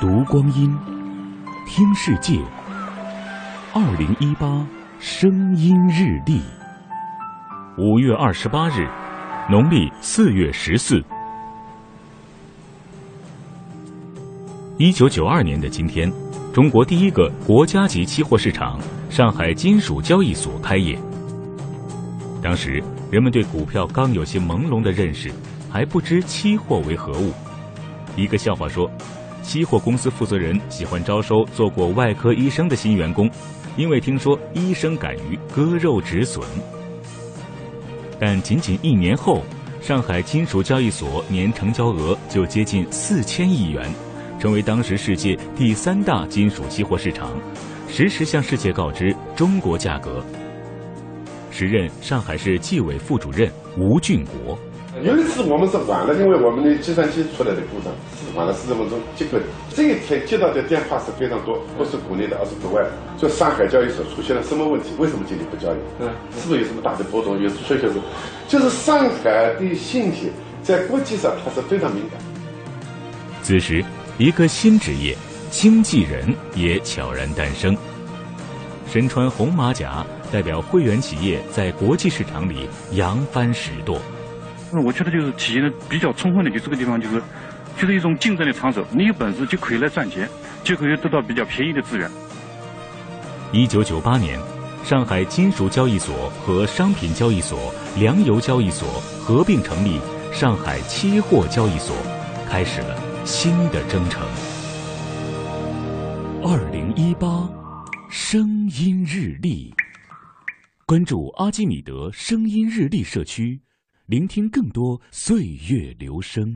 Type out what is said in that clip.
读光阴，听世界。二零一八声音日历，五月二十八日，农历四月十四。一九九二年的今天，中国第一个国家级期货市场——上海金属交易所开业。当时，人们对股票刚有些朦胧的认识，还不知期货为何物。一个笑话说。期货公司负责人喜欢招收做过外科医生的新员工，因为听说医生敢于割肉止损。但仅仅一年后，上海金属交易所年成交额就接近四千亿元，成为当时世界第三大金属期货市场，实时向世界告知中国价格。时任上海市纪委副主任吴俊国。有一次我们是晚了，因为我们的计算机出来的故障，晚了四十分钟。结果这一天接到的电话是非常多，不是国内的，而是国外的。就上海交易所出现了什么问题？为什么今天不交易？嗯，是不是有什么大的波动？有确确实，就是上海的信息在国际上它是非常敏感。此时，一个新职业——经纪人也悄然诞生。身穿红马甲，代表会员企业在国际市场里扬帆驶舵。那我觉得就是体现的比较充分的，就这个地方就是，就是一种竞争的场所。你有本事就可以来赚钱，就可以得到比较便宜的资源。一九九八年，上海金属交易所和商品交易所、粮油交易所合并成立上海期货交易所，开始了新的征程。二零一八，声音日历，关注阿基米德声音日历社区。聆听更多岁月流声。